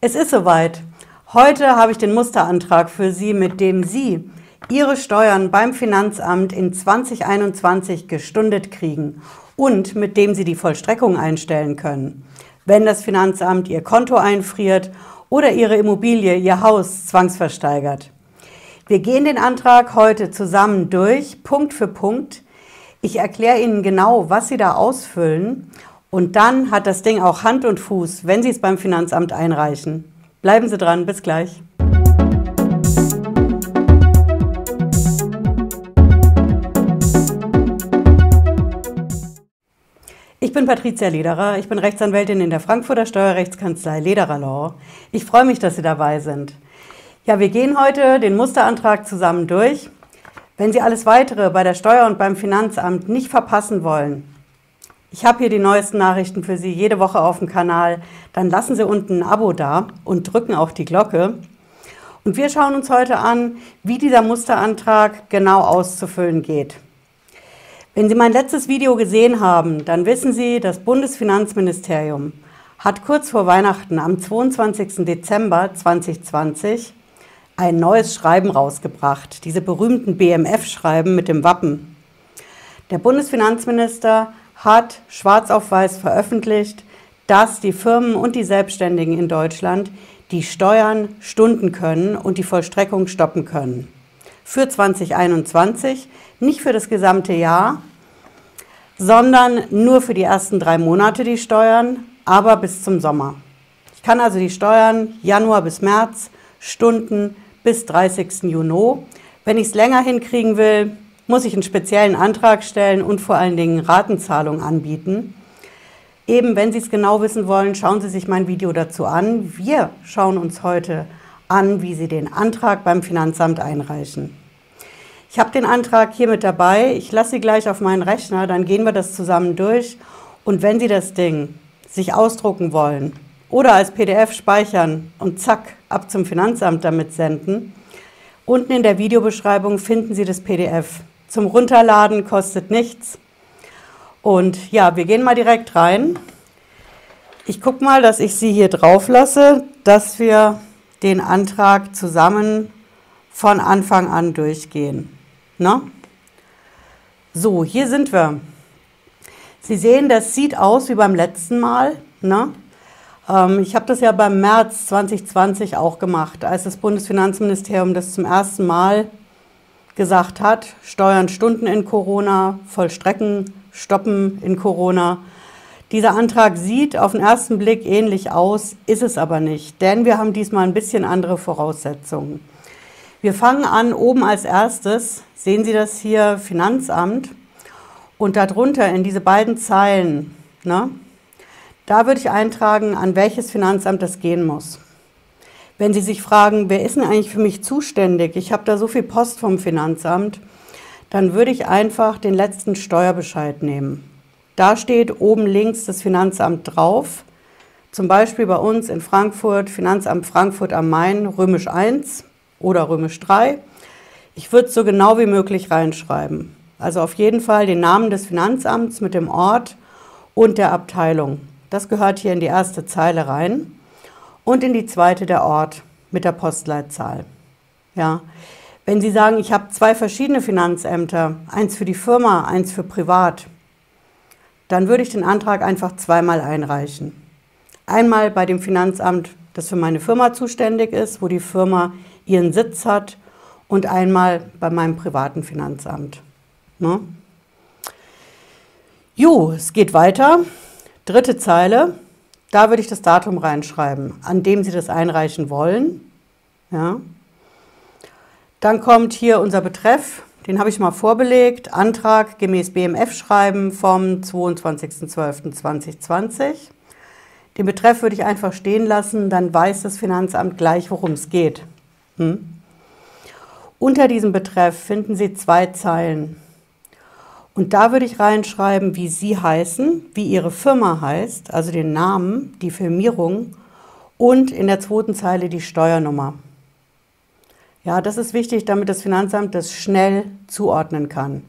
Es ist soweit. Heute habe ich den Musterantrag für Sie, mit dem Sie Ihre Steuern beim Finanzamt in 2021 gestundet kriegen und mit dem Sie die Vollstreckung einstellen können, wenn das Finanzamt Ihr Konto einfriert oder Ihre Immobilie, Ihr Haus zwangsversteigert. Wir gehen den Antrag heute zusammen durch, Punkt für Punkt. Ich erkläre Ihnen genau, was Sie da ausfüllen und dann hat das Ding auch Hand und Fuß, wenn Sie es beim Finanzamt einreichen. Bleiben Sie dran, bis gleich. Ich bin Patricia Lederer, ich bin Rechtsanwältin in der Frankfurter Steuerrechtskanzlei Lederer Law. Ich freue mich, dass Sie dabei sind. Ja, wir gehen heute den Musterantrag zusammen durch. Wenn Sie alles weitere bei der Steuer und beim Finanzamt nicht verpassen wollen, ich habe hier die neuesten Nachrichten für Sie jede Woche auf dem Kanal. Dann lassen Sie unten ein Abo da und drücken auch die Glocke. Und wir schauen uns heute an, wie dieser Musterantrag genau auszufüllen geht. Wenn Sie mein letztes Video gesehen haben, dann wissen Sie, das Bundesfinanzministerium hat kurz vor Weihnachten am 22. Dezember 2020 ein neues Schreiben rausgebracht, diese berühmten BMF-Schreiben mit dem Wappen. Der Bundesfinanzminister hat schwarz auf weiß veröffentlicht, dass die Firmen und die Selbstständigen in Deutschland die Steuern stunden können und die Vollstreckung stoppen können. Für 2021, nicht für das gesamte Jahr, sondern nur für die ersten drei Monate die Steuern, aber bis zum Sommer. Ich kann also die Steuern Januar bis März stunden bis 30. Juni. Wenn ich es länger hinkriegen will, muss ich einen speziellen Antrag stellen und vor allen Dingen Ratenzahlung anbieten. Eben, wenn Sie es genau wissen wollen, schauen Sie sich mein Video dazu an. Wir schauen uns heute an, wie Sie den Antrag beim Finanzamt einreichen. Ich habe den Antrag hier mit dabei. Ich lasse Sie gleich auf meinen Rechner, dann gehen wir das zusammen durch. Und wenn Sie das Ding sich ausdrucken wollen oder als PDF speichern und zack, ab zum Finanzamt damit senden, unten in der Videobeschreibung finden Sie das PDF. Zum Runterladen kostet nichts. Und ja, wir gehen mal direkt rein. Ich gucke mal, dass ich Sie hier drauf lasse, dass wir den Antrag zusammen von Anfang an durchgehen. Na? So, hier sind wir. Sie sehen, das sieht aus wie beim letzten Mal. Ne? Ähm, ich habe das ja beim März 2020 auch gemacht, als das Bundesfinanzministerium das zum ersten Mal gesagt hat, Steuern stunden in Corona, vollstrecken, stoppen in Corona. Dieser Antrag sieht auf den ersten Blick ähnlich aus, ist es aber nicht, denn wir haben diesmal ein bisschen andere Voraussetzungen. Wir fangen an oben als erstes, sehen Sie das hier, Finanzamt, und darunter in diese beiden Zeilen, ne, da würde ich eintragen, an welches Finanzamt das gehen muss. Wenn Sie sich fragen, wer ist denn eigentlich für mich zuständig? Ich habe da so viel Post vom Finanzamt. Dann würde ich einfach den letzten Steuerbescheid nehmen. Da steht oben links das Finanzamt drauf. Zum Beispiel bei uns in Frankfurt, Finanzamt Frankfurt am Main, römisch 1 oder römisch 3. Ich würde es so genau wie möglich reinschreiben. Also auf jeden Fall den Namen des Finanzamts mit dem Ort und der Abteilung. Das gehört hier in die erste Zeile rein und in die zweite der Ort mit der Postleitzahl. Ja. Wenn Sie sagen, ich habe zwei verschiedene Finanzämter, eins für die Firma, eins für privat, dann würde ich den Antrag einfach zweimal einreichen. Einmal bei dem Finanzamt, das für meine Firma zuständig ist, wo die Firma ihren Sitz hat, und einmal bei meinem privaten Finanzamt. Ne? Jo, es geht weiter. Dritte Zeile. Da würde ich das Datum reinschreiben, an dem Sie das einreichen wollen. Ja. Dann kommt hier unser Betreff, den habe ich mal vorbelegt. Antrag gemäß BMF schreiben vom 22.12.2020. Den Betreff würde ich einfach stehen lassen, dann weiß das Finanzamt gleich, worum es geht. Hm? Unter diesem Betreff finden Sie zwei Zeilen. Und da würde ich reinschreiben, wie Sie heißen, wie Ihre Firma heißt, also den Namen, die Firmierung und in der zweiten Zeile die Steuernummer. Ja, das ist wichtig, damit das Finanzamt das schnell zuordnen kann.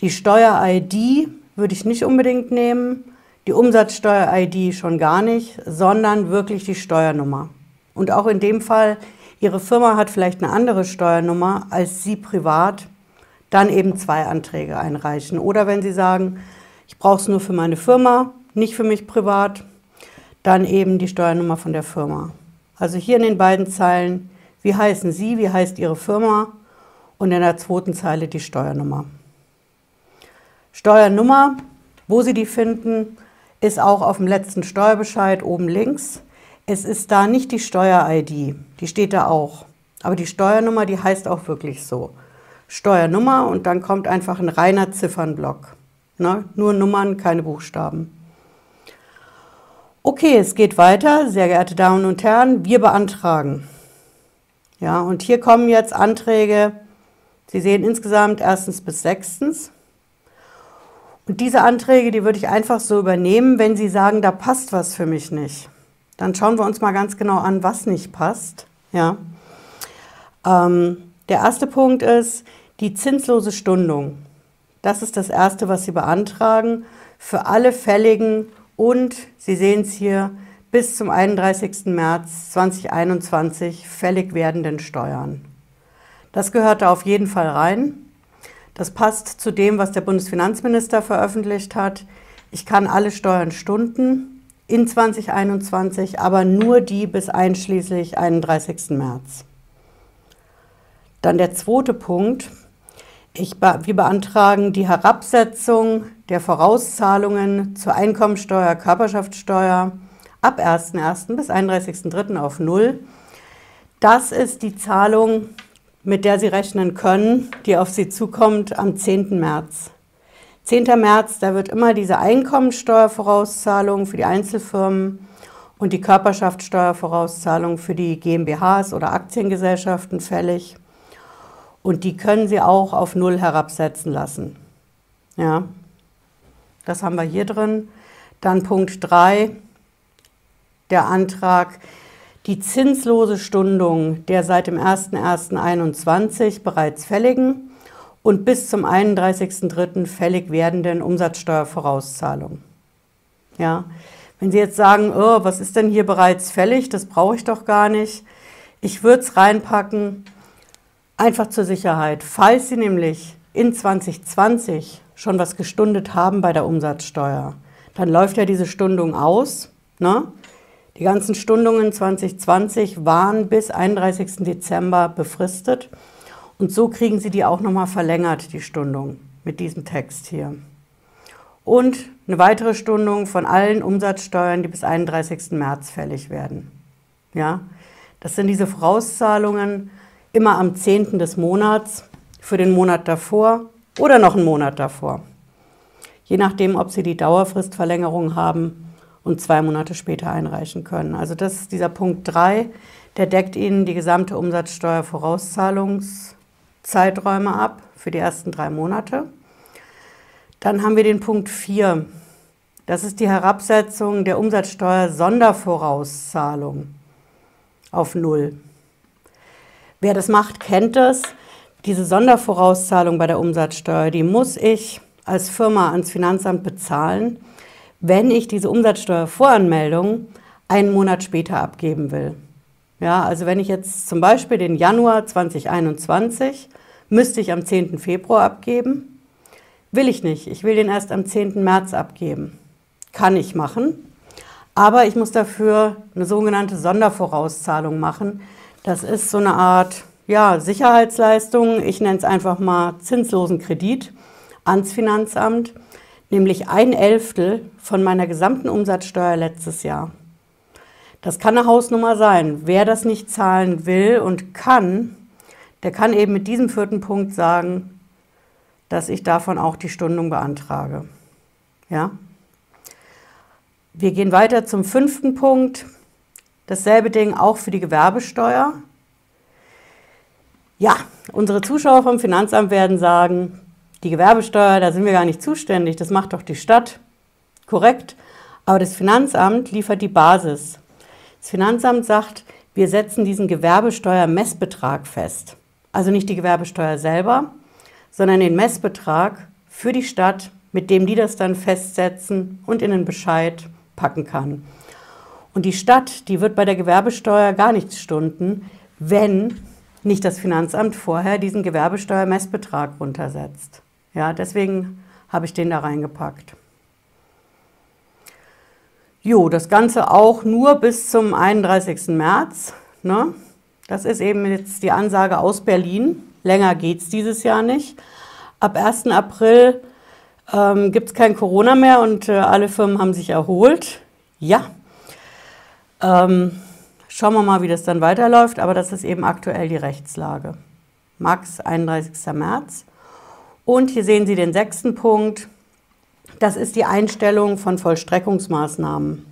Die Steuer-ID würde ich nicht unbedingt nehmen, die Umsatzsteuer-ID schon gar nicht, sondern wirklich die Steuernummer. und auch in dem Fall, Ihre Firma hat vielleicht eine andere Steuernummer als Sie privat, dann eben zwei Anträge einreichen. Oder wenn Sie sagen, ich brauche es nur für meine Firma, nicht für mich privat, dann eben die Steuernummer von der Firma. Also hier in den beiden Zeilen, wie heißen Sie, wie heißt Ihre Firma und in der zweiten Zeile die Steuernummer. Steuernummer, wo Sie die finden, ist auch auf dem letzten Steuerbescheid oben links. Es ist da nicht die Steuer-ID, die steht da auch. Aber die Steuernummer, die heißt auch wirklich so. Steuernummer und dann kommt einfach ein reiner Ziffernblock. Ne? Nur Nummern, keine Buchstaben. Okay, es geht weiter, sehr geehrte Damen und Herren, wir beantragen. Ja, und hier kommen jetzt Anträge, Sie sehen insgesamt erstens bis sechstens. Und diese Anträge, die würde ich einfach so übernehmen, wenn Sie sagen, da passt was für mich nicht. Dann schauen wir uns mal ganz genau an, was nicht passt. Ja. Ähm, der erste Punkt ist die zinslose Stundung. Das ist das Erste, was Sie beantragen für alle fälligen und, Sie sehen es hier, bis zum 31. März 2021 fällig werdenden Steuern. Das gehört da auf jeden Fall rein. Das passt zu dem, was der Bundesfinanzminister veröffentlicht hat. Ich kann alle Steuern stunden in 2021, aber nur die bis einschließlich 31. März. Dann der zweite Punkt. Ich, wir beantragen die Herabsetzung der Vorauszahlungen zur Einkommensteuer, Körperschaftssteuer ab 1.1. bis 31.3. auf Null. Das ist die Zahlung, mit der Sie rechnen können, die auf Sie zukommt am 10. März. 10. März, da wird immer diese Einkommensteuervorauszahlung für die Einzelfirmen und die Körperschaftssteuervorauszahlung für die GmbHs oder Aktiengesellschaften fällig. Und die können Sie auch auf Null herabsetzen lassen. Ja, das haben wir hier drin. Dann Punkt 3, der Antrag, die zinslose Stundung der seit dem 01.01.21 bereits fälligen und bis zum 31.03. fällig werdenden Umsatzsteuervorauszahlung. Ja, wenn Sie jetzt sagen, oh, was ist denn hier bereits fällig, das brauche ich doch gar nicht, ich würde es reinpacken, einfach zur Sicherheit. Falls Sie nämlich in 2020 schon was gestundet haben bei der Umsatzsteuer, dann läuft ja diese Stundung aus. Ne? Die ganzen Stundungen 2020 waren bis 31. Dezember befristet. Und so kriegen Sie die auch nochmal verlängert, die Stundung, mit diesem Text hier. Und eine weitere Stundung von allen Umsatzsteuern, die bis 31. März fällig werden. Ja, das sind diese Vorauszahlungen immer am 10. des Monats für den Monat davor oder noch einen Monat davor. Je nachdem, ob Sie die Dauerfristverlängerung haben und zwei Monate später einreichen können. Also das ist dieser Punkt 3, der deckt Ihnen die gesamte Umsatzsteuervorauszahlungs- Zeiträume ab für die ersten drei Monate. Dann haben wir den Punkt 4. Das ist die Herabsetzung der Umsatzsteuer-Sondervorauszahlung auf Null. Wer das macht, kennt das. Diese Sondervorauszahlung bei der Umsatzsteuer, die muss ich als Firma ans Finanzamt bezahlen, wenn ich diese Umsatzsteuervoranmeldung einen Monat später abgeben will. Ja, also wenn ich jetzt zum Beispiel den Januar 2021 müsste ich am 10. Februar abgeben, will ich nicht. Ich will den erst am 10. März abgeben. Kann ich machen, aber ich muss dafür eine sogenannte Sondervorauszahlung machen. Das ist so eine Art ja, Sicherheitsleistung. Ich nenne es einfach mal zinslosen Kredit ans Finanzamt, nämlich ein Elftel von meiner gesamten Umsatzsteuer letztes Jahr. Das kann eine Hausnummer sein. Wer das nicht zahlen will und kann, der kann eben mit diesem vierten Punkt sagen, dass ich davon auch die Stundung beantrage. Ja? Wir gehen weiter zum fünften Punkt. Dasselbe Ding auch für die Gewerbesteuer. Ja, unsere Zuschauer vom Finanzamt werden sagen, die Gewerbesteuer, da sind wir gar nicht zuständig, das macht doch die Stadt. Korrekt. Aber das Finanzamt liefert die Basis. Das Finanzamt sagt, wir setzen diesen Gewerbesteuermessbetrag fest. Also nicht die Gewerbesteuer selber, sondern den Messbetrag für die Stadt, mit dem die das dann festsetzen und in den Bescheid packen kann. Und die Stadt, die wird bei der Gewerbesteuer gar nichts stunden, wenn nicht das Finanzamt vorher diesen Gewerbesteuermessbetrag runtersetzt. Ja, deswegen habe ich den da reingepackt. Jo, das Ganze auch nur bis zum 31. März. Ne? Das ist eben jetzt die Ansage aus Berlin. Länger geht es dieses Jahr nicht. Ab 1. April ähm, gibt es kein Corona mehr und äh, alle Firmen haben sich erholt. Ja. Ähm, schauen wir mal, wie das dann weiterläuft, aber das ist eben aktuell die Rechtslage. Max 31. März. Und hier sehen Sie den sechsten Punkt. Das ist die Einstellung von Vollstreckungsmaßnahmen.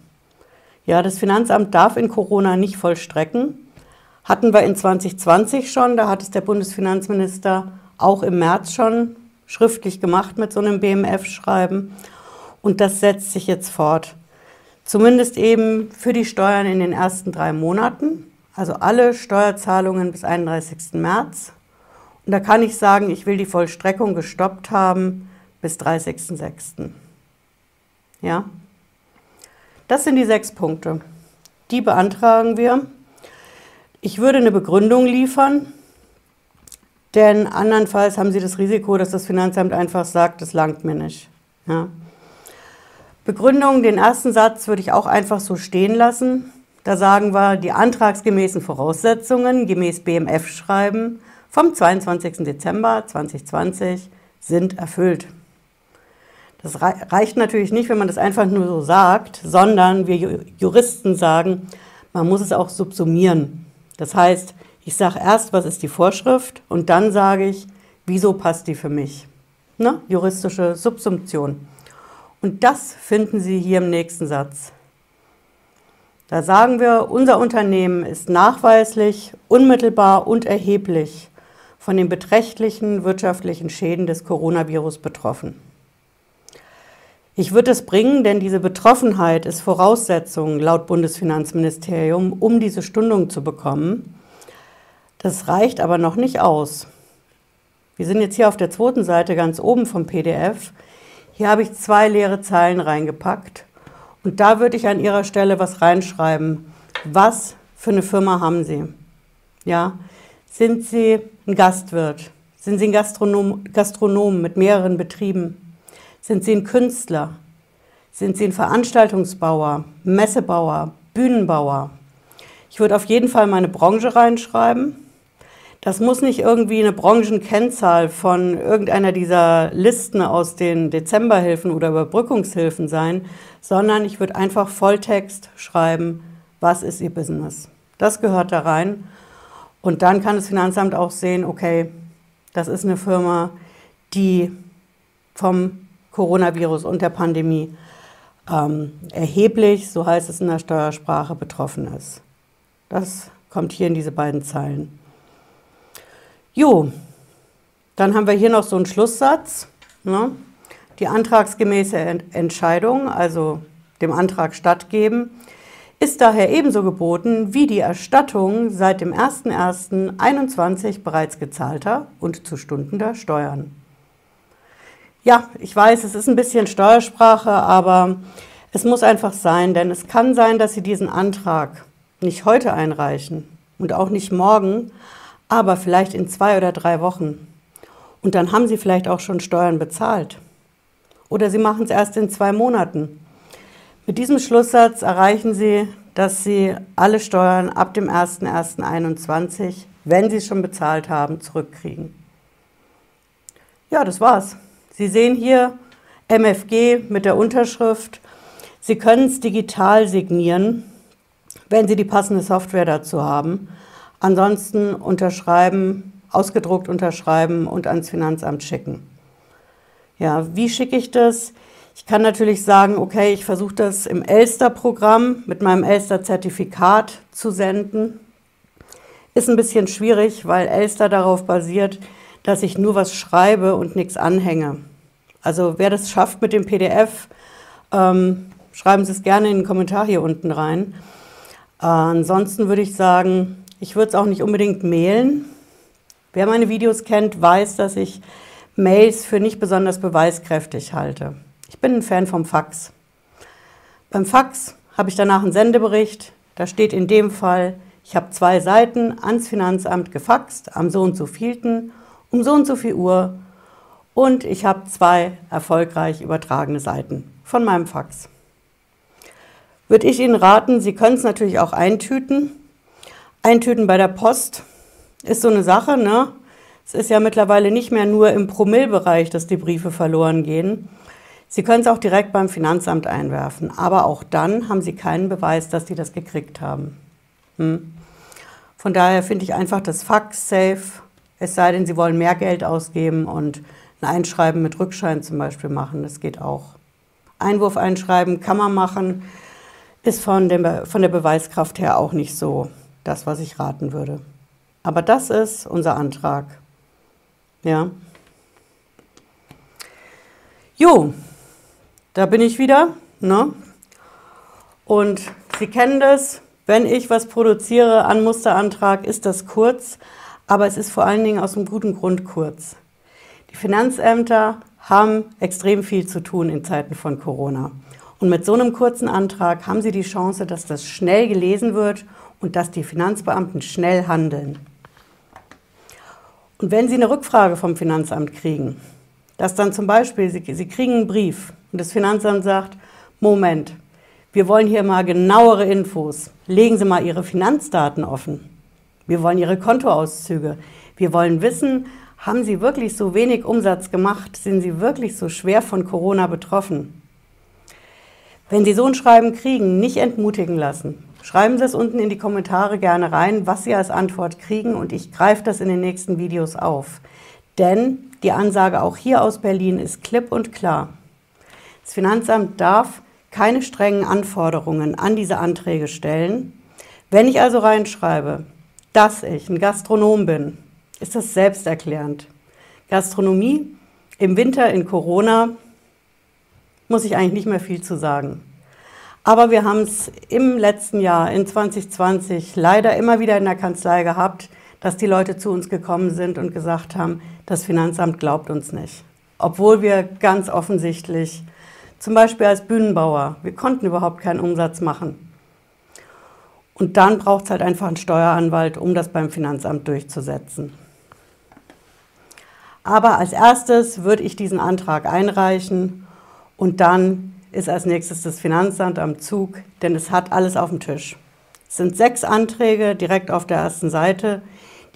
Ja, das Finanzamt darf in Corona nicht vollstrecken. Hatten wir in 2020 schon, da hat es der Bundesfinanzminister auch im März schon schriftlich gemacht mit so einem BMF-Schreiben. Und das setzt sich jetzt fort. Zumindest eben für die Steuern in den ersten drei Monaten, also alle Steuerzahlungen bis 31. März. Und da kann ich sagen, ich will die Vollstreckung gestoppt haben bis 30.06. Ja? Das sind die sechs Punkte. Die beantragen wir. Ich würde eine Begründung liefern, denn andernfalls haben Sie das Risiko, dass das Finanzamt einfach sagt, das langt mir nicht. Ja? Begründung, den ersten Satz würde ich auch einfach so stehen lassen. Da sagen wir, die antragsgemäßen Voraussetzungen gemäß BMF-Schreiben vom 22. Dezember 2020 sind erfüllt. Das reicht natürlich nicht, wenn man das einfach nur so sagt, sondern wir Juristen sagen, man muss es auch subsumieren. Das heißt, ich sage erst, was ist die Vorschrift und dann sage ich, wieso passt die für mich. Ne? Juristische Subsumption. Und das finden Sie hier im nächsten Satz. Da sagen wir, unser Unternehmen ist nachweislich, unmittelbar und erheblich von den beträchtlichen wirtschaftlichen Schäden des Coronavirus betroffen. Ich würde es bringen, denn diese Betroffenheit ist Voraussetzung laut Bundesfinanzministerium, um diese Stundung zu bekommen. Das reicht aber noch nicht aus. Wir sind jetzt hier auf der zweiten Seite ganz oben vom PDF. Hier habe ich zwei leere Zeilen reingepackt und da würde ich an Ihrer Stelle was reinschreiben. Was für eine Firma haben Sie? Ja, sind Sie ein Gastwirt? Sind Sie ein Gastronom, Gastronom mit mehreren Betrieben? Sind Sie ein Künstler? Sind Sie ein Veranstaltungsbauer, Messebauer, Bühnenbauer? Ich würde auf jeden Fall meine Branche reinschreiben. Das muss nicht irgendwie eine Branchenkennzahl von irgendeiner dieser Listen aus den Dezemberhilfen oder Überbrückungshilfen sein, sondern ich würde einfach Volltext schreiben, was ist Ihr Business. Das gehört da rein. Und dann kann das Finanzamt auch sehen, okay, das ist eine Firma, die vom Coronavirus und der Pandemie ähm, erheblich, so heißt es in der Steuersprache, betroffen ist. Das kommt hier in diese beiden Zeilen. Jo, dann haben wir hier noch so einen Schlusssatz. Ne? Die antragsgemäße Entscheidung, also dem Antrag stattgeben, ist daher ebenso geboten wie die Erstattung seit dem 01.01.2021 bereits gezahlter und zu stundender Steuern. Ja, ich weiß, es ist ein bisschen Steuersprache, aber es muss einfach sein, denn es kann sein, dass Sie diesen Antrag nicht heute einreichen und auch nicht morgen, aber vielleicht in zwei oder drei Wochen. Und dann haben Sie vielleicht auch schon Steuern bezahlt. Oder Sie machen es erst in zwei Monaten. Mit diesem Schlusssatz erreichen Sie, dass Sie alle Steuern ab dem 01.01.2021, wenn Sie es schon bezahlt haben, zurückkriegen. Ja, das war's. Sie sehen hier MFG mit der Unterschrift. Sie können es digital signieren, wenn Sie die passende Software dazu haben. Ansonsten unterschreiben, ausgedruckt unterschreiben und ans Finanzamt schicken. Ja, wie schicke ich das? Ich kann natürlich sagen, okay, ich versuche das im Elster-Programm mit meinem Elster-Zertifikat zu senden. Ist ein bisschen schwierig, weil Elster darauf basiert, dass ich nur was schreibe und nichts anhänge. Also wer das schafft mit dem PDF, ähm, schreiben Sie es gerne in den Kommentar hier unten rein. Äh, ansonsten würde ich sagen, ich würde es auch nicht unbedingt mailen. Wer meine Videos kennt, weiß, dass ich Mails für nicht besonders beweiskräftig halte. Ich bin ein Fan vom Fax. Beim Fax habe ich danach einen Sendebericht. Da steht in dem Fall, ich habe zwei Seiten ans Finanzamt gefaxt am so und so vielten um so und so viel Uhr und ich habe zwei erfolgreich übertragene Seiten von meinem Fax. Würde ich Ihnen raten, Sie können es natürlich auch eintüten. Eintüten bei der Post ist so eine Sache, ne? Es ist ja mittlerweile nicht mehr nur im Promillbereich, dass die Briefe verloren gehen. Sie können es auch direkt beim Finanzamt einwerfen, aber auch dann haben Sie keinen Beweis, dass Sie das gekriegt haben. Hm. Von daher finde ich einfach das Fax safe, es sei denn, Sie wollen mehr Geld ausgeben und ein Einschreiben mit Rückschein zum Beispiel machen. Das geht auch. Einwurf einschreiben kann man machen, ist von, dem, von der Beweiskraft her auch nicht so das, was ich raten würde. Aber das ist unser Antrag. Ja. Jo, da bin ich wieder. Ne? Und Sie kennen das, wenn ich was produziere an Musterantrag, ist das kurz, aber es ist vor allen Dingen aus einem guten Grund kurz. Die Finanzämter haben extrem viel zu tun in Zeiten von Corona. Und mit so einem kurzen Antrag haben Sie die Chance, dass das schnell gelesen wird und dass die Finanzbeamten schnell handeln. Und wenn Sie eine Rückfrage vom Finanzamt kriegen, dass dann zum Beispiel Sie, Sie kriegen einen Brief und das Finanzamt sagt, Moment, wir wollen hier mal genauere Infos. Legen Sie mal Ihre Finanzdaten offen. Wir wollen Ihre Kontoauszüge. Wir wollen wissen, haben Sie wirklich so wenig Umsatz gemacht? Sind Sie wirklich so schwer von Corona betroffen? Wenn Sie so ein Schreiben kriegen, nicht entmutigen lassen. Schreiben Sie es unten in die Kommentare gerne rein, was Sie als Antwort kriegen und ich greife das in den nächsten Videos auf. Denn die Ansage auch hier aus Berlin ist klipp und klar. Das Finanzamt darf keine strengen Anforderungen an diese Anträge stellen. Wenn ich also reinschreibe, dass ich ein Gastronom bin, ist das selbsterklärend. Gastronomie im Winter in Corona muss ich eigentlich nicht mehr viel zu sagen. Aber wir haben es im letzten Jahr, in 2020, leider immer wieder in der Kanzlei gehabt, dass die Leute zu uns gekommen sind und gesagt haben, das Finanzamt glaubt uns nicht. Obwohl wir ganz offensichtlich, zum Beispiel als Bühnenbauer, wir konnten überhaupt keinen Umsatz machen. Und dann braucht es halt einfach einen Steueranwalt, um das beim Finanzamt durchzusetzen. Aber als erstes würde ich diesen Antrag einreichen und dann ist als nächstes das Finanzamt am Zug, denn es hat alles auf dem Tisch. Es sind sechs Anträge direkt auf der ersten Seite.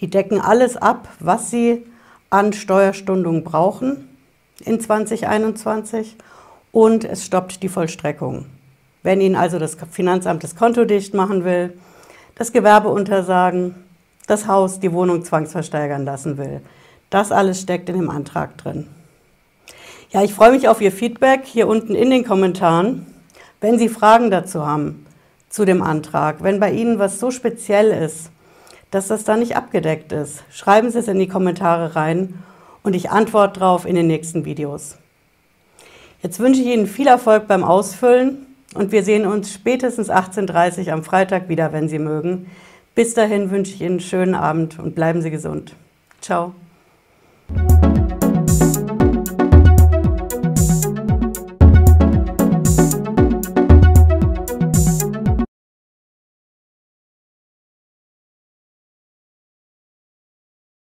Die decken alles ab, was Sie an Steuerstundung brauchen in 2021 und es stoppt die Vollstreckung. Wenn Ihnen also das Finanzamt das Konto dicht machen will, das Gewerbe untersagen, das Haus, die Wohnung zwangsversteigern lassen will. Das alles steckt in dem Antrag drin. Ja, ich freue mich auf Ihr Feedback hier unten in den Kommentaren. Wenn Sie Fragen dazu haben, zu dem Antrag, wenn bei Ihnen was so speziell ist, dass das da nicht abgedeckt ist, schreiben Sie es in die Kommentare rein und ich antworte darauf in den nächsten Videos. Jetzt wünsche ich Ihnen viel Erfolg beim Ausfüllen und wir sehen uns spätestens 18.30 Uhr am Freitag wieder, wenn Sie mögen. Bis dahin wünsche ich Ihnen einen schönen Abend und bleiben Sie gesund. Ciao.